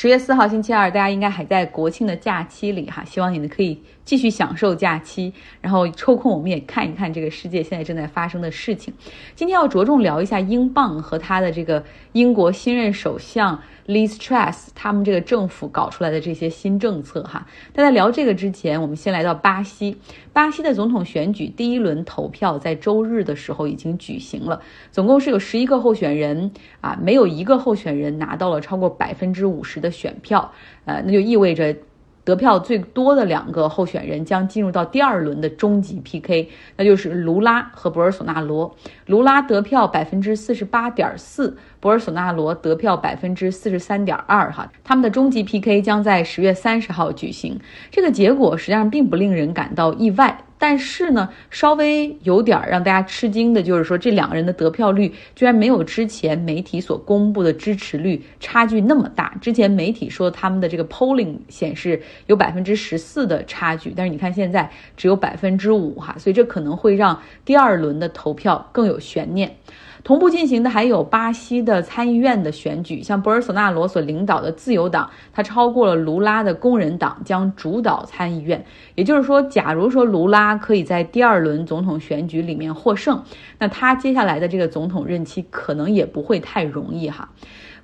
十月四号星期二，大家应该还在国庆的假期里哈，希望你们可以继续享受假期，然后抽空我们也看一看这个世界现在正在发生的事情。今天要着重聊一下英镑和它的这个英国新任首相。Liz Truss 他们这个政府搞出来的这些新政策哈，但在聊这个之前，我们先来到巴西。巴西的总统选举第一轮投票在周日的时候已经举行了，总共是有十一个候选人啊，没有一个候选人拿到了超过百分之五十的选票，呃，那就意味着。得票最多的两个候选人将进入到第二轮的终极 PK，那就是卢拉和博尔索纳罗。卢拉得票百分之四十八点四，博尔索纳罗得票百分之四十三点二。哈，他们的终极 PK 将在十月三十号举行。这个结果实际上并不令人感到意外。但是呢，稍微有点让大家吃惊的就是说，这两个人的得票率居然没有之前媒体所公布的支持率差距那么大。之前媒体说他们的这个 polling 显示有百分之十四的差距，但是你看现在只有百分之五哈，所以这可能会让第二轮的投票更有悬念。同步进行的还有巴西的参议院的选举，像博尔索纳罗所领导的自由党，他超过了卢拉的工人党，将主导参议院。也就是说，假如说卢拉可以在第二轮总统选举里面获胜，那他接下来的这个总统任期可能也不会太容易哈。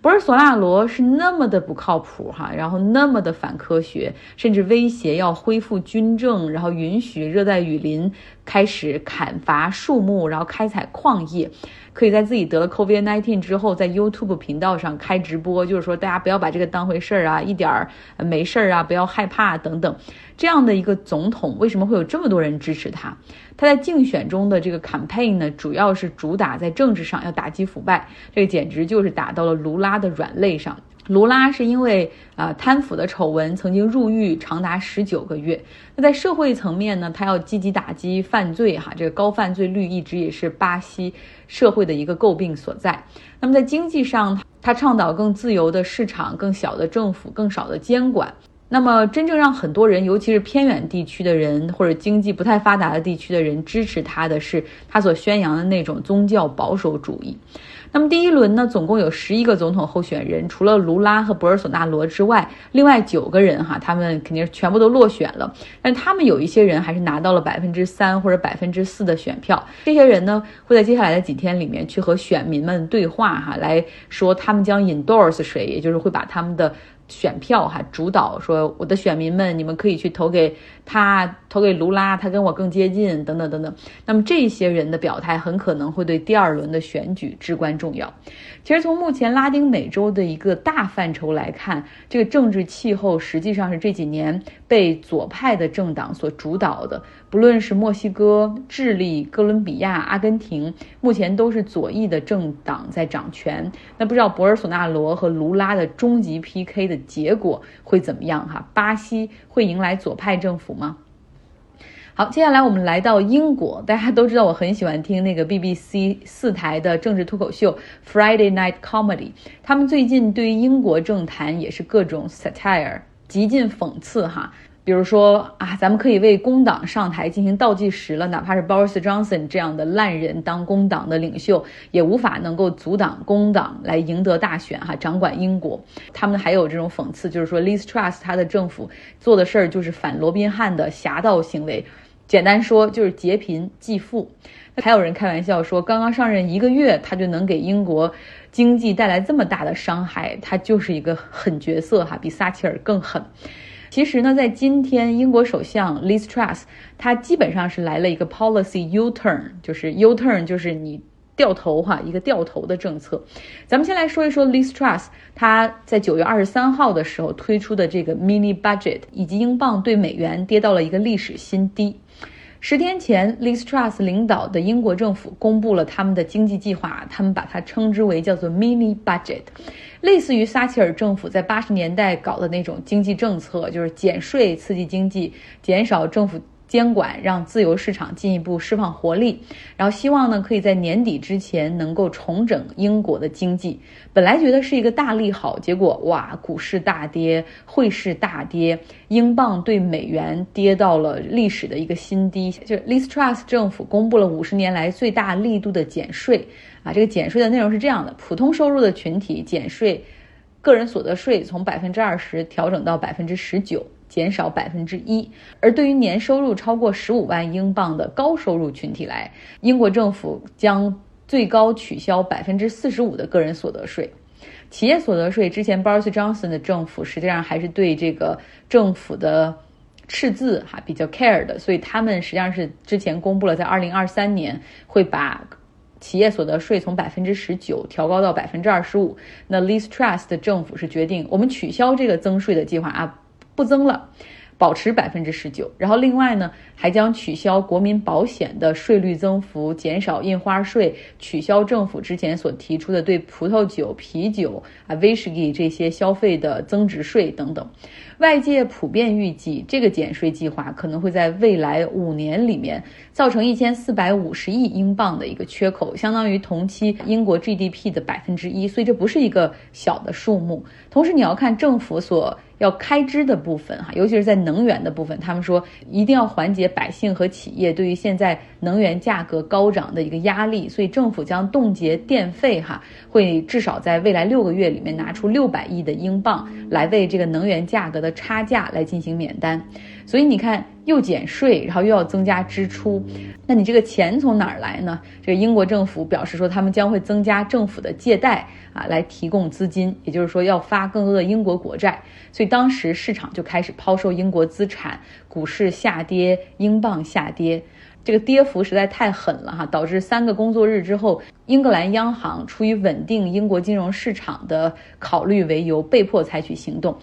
博尔索纳罗是那么的不靠谱哈，然后那么的反科学，甚至威胁要恢复军政，然后允许热带雨林开始砍伐树木，然后开采矿业。可以在自己得了 COVID-19 之后，在 YouTube 频道上开直播，就是说大家不要把这个当回事儿啊，一点儿没事儿啊，不要害怕等等。这样的一个总统，为什么会有这么多人支持他？他在竞选中的这个 campaign 呢，主要是主打在政治上要打击腐败，这个简直就是打到了卢拉的软肋上。卢拉是因为啊贪腐的丑闻曾经入狱长达十九个月。那在社会层面呢，他要积极打击犯罪，哈，这个高犯罪率一直也是巴西社会的一个诟病所在。那么在经济上，他倡导更自由的市场、更小的政府、更少的监管。那么真正让很多人，尤其是偏远地区的人或者经济不太发达的地区的人支持他的是他所宣扬的那种宗教保守主义。那么第一轮呢，总共有十一个总统候选人，除了卢拉和博尔索纳罗之外，另外九个人哈，他们肯定全部都落选了。但他们有一些人还是拿到了百分之三或者百分之四的选票。这些人呢，会在接下来的几天里面去和选民们对话哈，来说他们将 endorse 谁，也就是会把他们的。选票哈，主导说我的选民们，你们可以去投给他，投给卢拉，他跟我更接近，等等等等。那么这些人的表态很可能会对第二轮的选举至关重要。其实从目前拉丁美洲的一个大范畴来看，这个政治气候实际上是这几年被左派的政党所主导的。不论是墨西哥、智利、哥伦比亚、阿根廷，目前都是左翼的政党在掌权。那不知道博尔索纳罗和卢拉的终极 PK 的结果会怎么样？哈，巴西会迎来左派政府吗？好，接下来我们来到英国。大家都知道，我很喜欢听那个 BBC 四台的政治脱口秀 Friday Night Comedy。他们最近对英国政坛也是各种 satire，极尽讽刺哈。比如说啊，咱们可以为工党上台进行倒计时了，哪怕是 Boris Johnson 这样的烂人当工党的领袖，也无法能够阻挡工党来赢得大选哈，掌管英国。他们还有这种讽刺，就是说 Liz Truss 他的政府做的事儿就是反罗宾汉的侠盗行为，简单说就是劫贫济富。还有人开玩笑说，刚刚上任一个月，他就能给英国经济带来这么大的伤害，他就是一个狠角色哈，比撒切尔更狠。其实呢，在今天，英国首相 Liz Truss，他基本上是来了一个 policy U turn，就是 U turn，就是你掉头哈，一个掉头的政策。咱们先来说一说 Liz Truss，他在九月二十三号的时候推出的这个 mini budget，以及英镑对美元跌到了一个历史新低。十天前，Liz Truss 领导的英国政府公布了他们的经济计划，他们把它称之为叫做 mini budget，类似于撒切尔政府在八十年代搞的那种经济政策，就是减税刺激经济，减少政府。监管让自由市场进一步释放活力，然后希望呢可以在年底之前能够重整英国的经济。本来觉得是一个大利好，结果哇，股市大跌，汇市大跌，英镑对美元跌到了历史的一个新低。就 l i s t r u s t 政府公布了五十年来最大力度的减税啊，这个减税的内容是这样的：普通收入的群体减税。个人所得税从百分之二十调整到百分之十九，减少百分之一。而对于年收入超过十五万英镑的高收入群体来，英国政府将最高取消百分之四十五的个人所得税。企业所得税之前，Boris Johnson 的政府实际上还是对这个政府的赤字哈比较 care 的，所以他们实际上是之前公布了，在二零二三年会把企业所得税从百分之十九调高到百分之二十五。那 l e a s t Trust 的政府是决定我们取消这个增税的计划啊，不增了。保持百分之十九，然后另外呢，还将取消国民保险的税率增幅，减少印花税，取消政府之前所提出的对葡萄酒、啤酒啊、威士忌这些消费的增值税等等。外界普遍预计，这个减税计划可能会在未来五年里面造成一千四百五十亿英镑的一个缺口，相当于同期英国 GDP 的百分之一，所以这不是一个小的数目。同时，你要看政府所。要开支的部分哈，尤其是在能源的部分，他们说一定要缓解百姓和企业对于现在能源价格高涨的一个压力，所以政府将冻结电费哈，会至少在未来六个月里面拿出六百亿的英镑来为这个能源价格的差价来进行免单。所以你看，又减税，然后又要增加支出，那你这个钱从哪儿来呢？这个英国政府表示说，他们将会增加政府的借贷啊，来提供资金，也就是说要发更多的英国国债。所以当时市场就开始抛售英国资产，股市下跌，英镑下跌，这个跌幅实在太狠了哈，导致三个工作日之后，英格兰央行出于稳定英国金融市场的考虑为由，被迫采取行动。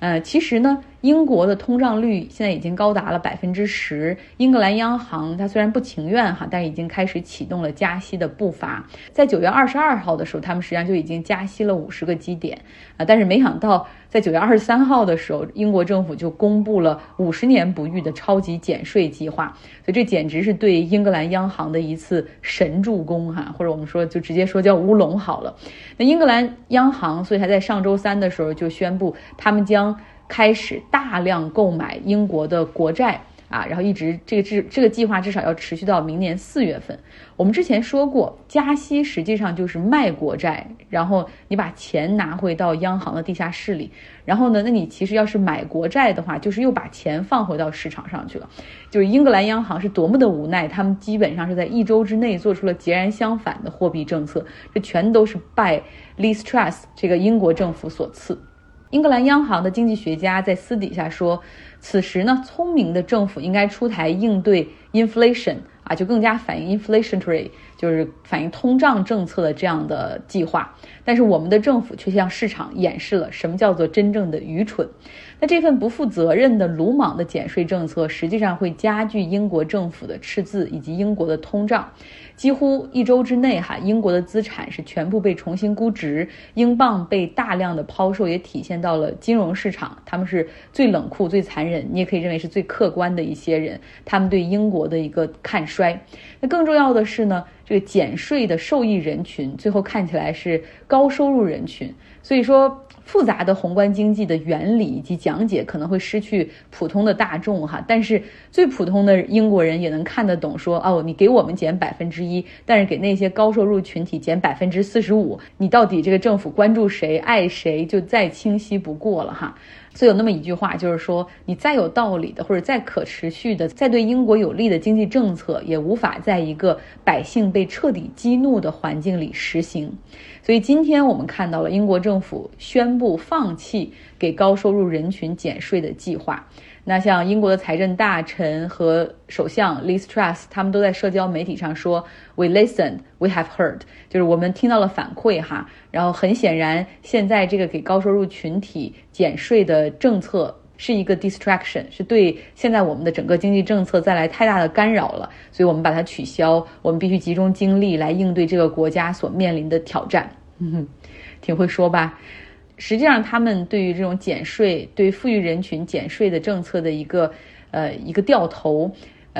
呃，其实呢，英国的通胀率现在已经高达了百分之十。英格兰央行它虽然不情愿哈，但已经开始启动了加息的步伐。在九月二十二号的时候，他们实际上就已经加息了五十个基点啊。但是没想到，在九月二十三号的时候，英国政府就公布了五十年不遇的超级减税计划。所以这简直是对英格兰央行的一次神助攻哈，或者我们说就直接说叫乌龙好了。那英格兰央行所以还在上周三的时候就宣布，他们将开始大量购买英国的国债啊，然后一直这个至这个计划至少要持续到明年四月份。我们之前说过，加息实际上就是卖国债，然后你把钱拿回到央行的地下室里，然后呢，那你其实要是买国债的话，就是又把钱放回到市场上去了。就是英格兰央行是多么的无奈，他们基本上是在一周之内做出了截然相反的货币政策，这全都是拜 l e a s t r u s t 这个英国政府所赐。英格兰央行的经济学家在私底下说，此时呢，聪明的政府应该出台应对 inflation 啊，就更加反映 inflationary，就是反映通胀政策的这样的计划。但是我们的政府却向市场演示了什么叫做真正的愚蠢。那这份不负责任的、鲁莽的减税政策，实际上会加剧英国政府的赤字以及英国的通胀。几乎一周之内，哈，英国的资产是全部被重新估值，英镑被大量的抛售，也体现到了金融市场，他们是最冷酷、最残忍，你也可以认为是最客观的一些人，他们对英国的一个看衰。那更重要的是呢，这个减税的受益人群，最后看起来是高收入人群，所以说。复杂的宏观经济的原理以及讲解可能会失去普通的大众哈，但是最普通的英国人也能看得懂。说哦，你给我们减百分之一，但是给那些高收入群体减百分之四十五，你到底这个政府关注谁、爱谁，就再清晰不过了哈。所以有那么一句话，就是说，你再有道理的，或者再可持续的，再对英国有利的经济政策，也无法在一个百姓被彻底激怒的环境里实行。所以今天我们看到了英国政府宣布放弃给高收入人群减税的计划。那像英国的财政大臣和首相 Liz Truss，他们都在社交媒体上说：“We listen, we have heard。”就是我们听到了反馈哈。然后很显然，现在这个给高收入群体减税的政策是一个 distraction，是对现在我们的整个经济政策带来太大的干扰了，所以我们把它取消。我们必须集中精力来应对这个国家所面临的挑战。嗯，挺会说吧。实际上，他们对于这种减税、对富裕人群减税的政策的一个呃一个掉头，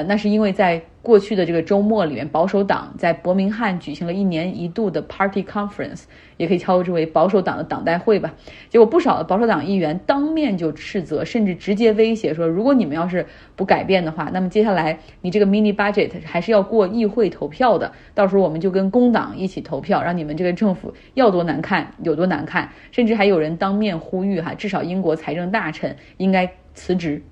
那是因为在过去的这个周末里面，保守党在伯明翰举行了一年一度的 Party Conference，也可以称之为保守党的党代会吧。结果不少的保守党议员当面就斥责，甚至直接威胁说，如果你们要是不改变的话，那么接下来你这个 mini budget 还是要过议会投票的，到时候我们就跟工党一起投票，让你们这个政府要多难看有多难看。甚至还有人当面呼吁哈，至少英国财政大臣应该辞职。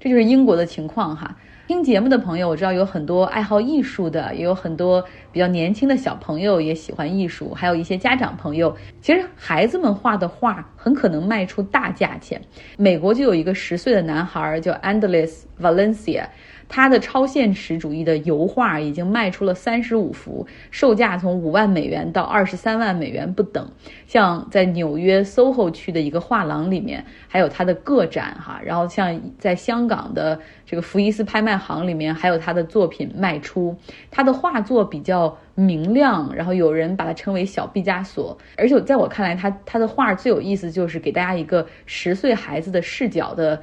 这就是英国的情况哈。听节目的朋友，我知道有很多爱好艺术的，也有很多比较年轻的小朋友也喜欢艺术，还有一些家长朋友。其实孩子们画的画很可能卖出大价钱。美国就有一个十岁的男孩叫 Andres Valencia。他的超现实主义的油画已经卖出了三十五幅，售价从五万美元到二十三万美元不等。像在纽约 SOHO 区的一个画廊里面，还有他的个展哈。然后像在香港的这个福伊斯拍卖行里面，还有他的作品卖出。他的画作比较明亮，然后有人把它称为小毕加索。而且在我看来，他他的画最有意思就是给大家一个十岁孩子的视角的。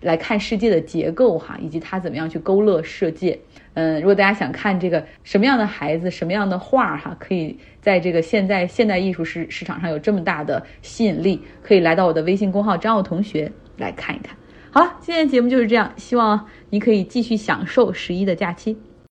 来看世界的结构哈，以及他怎么样去勾勒世界。嗯，如果大家想看这个什么样的孩子，什么样的画哈，可以在这个现在现代艺术市市场上有这么大的吸引力，可以来到我的微信公号张奥同学来看一看。好了，今天的节目就是这样，希望你可以继续享受十一的假期。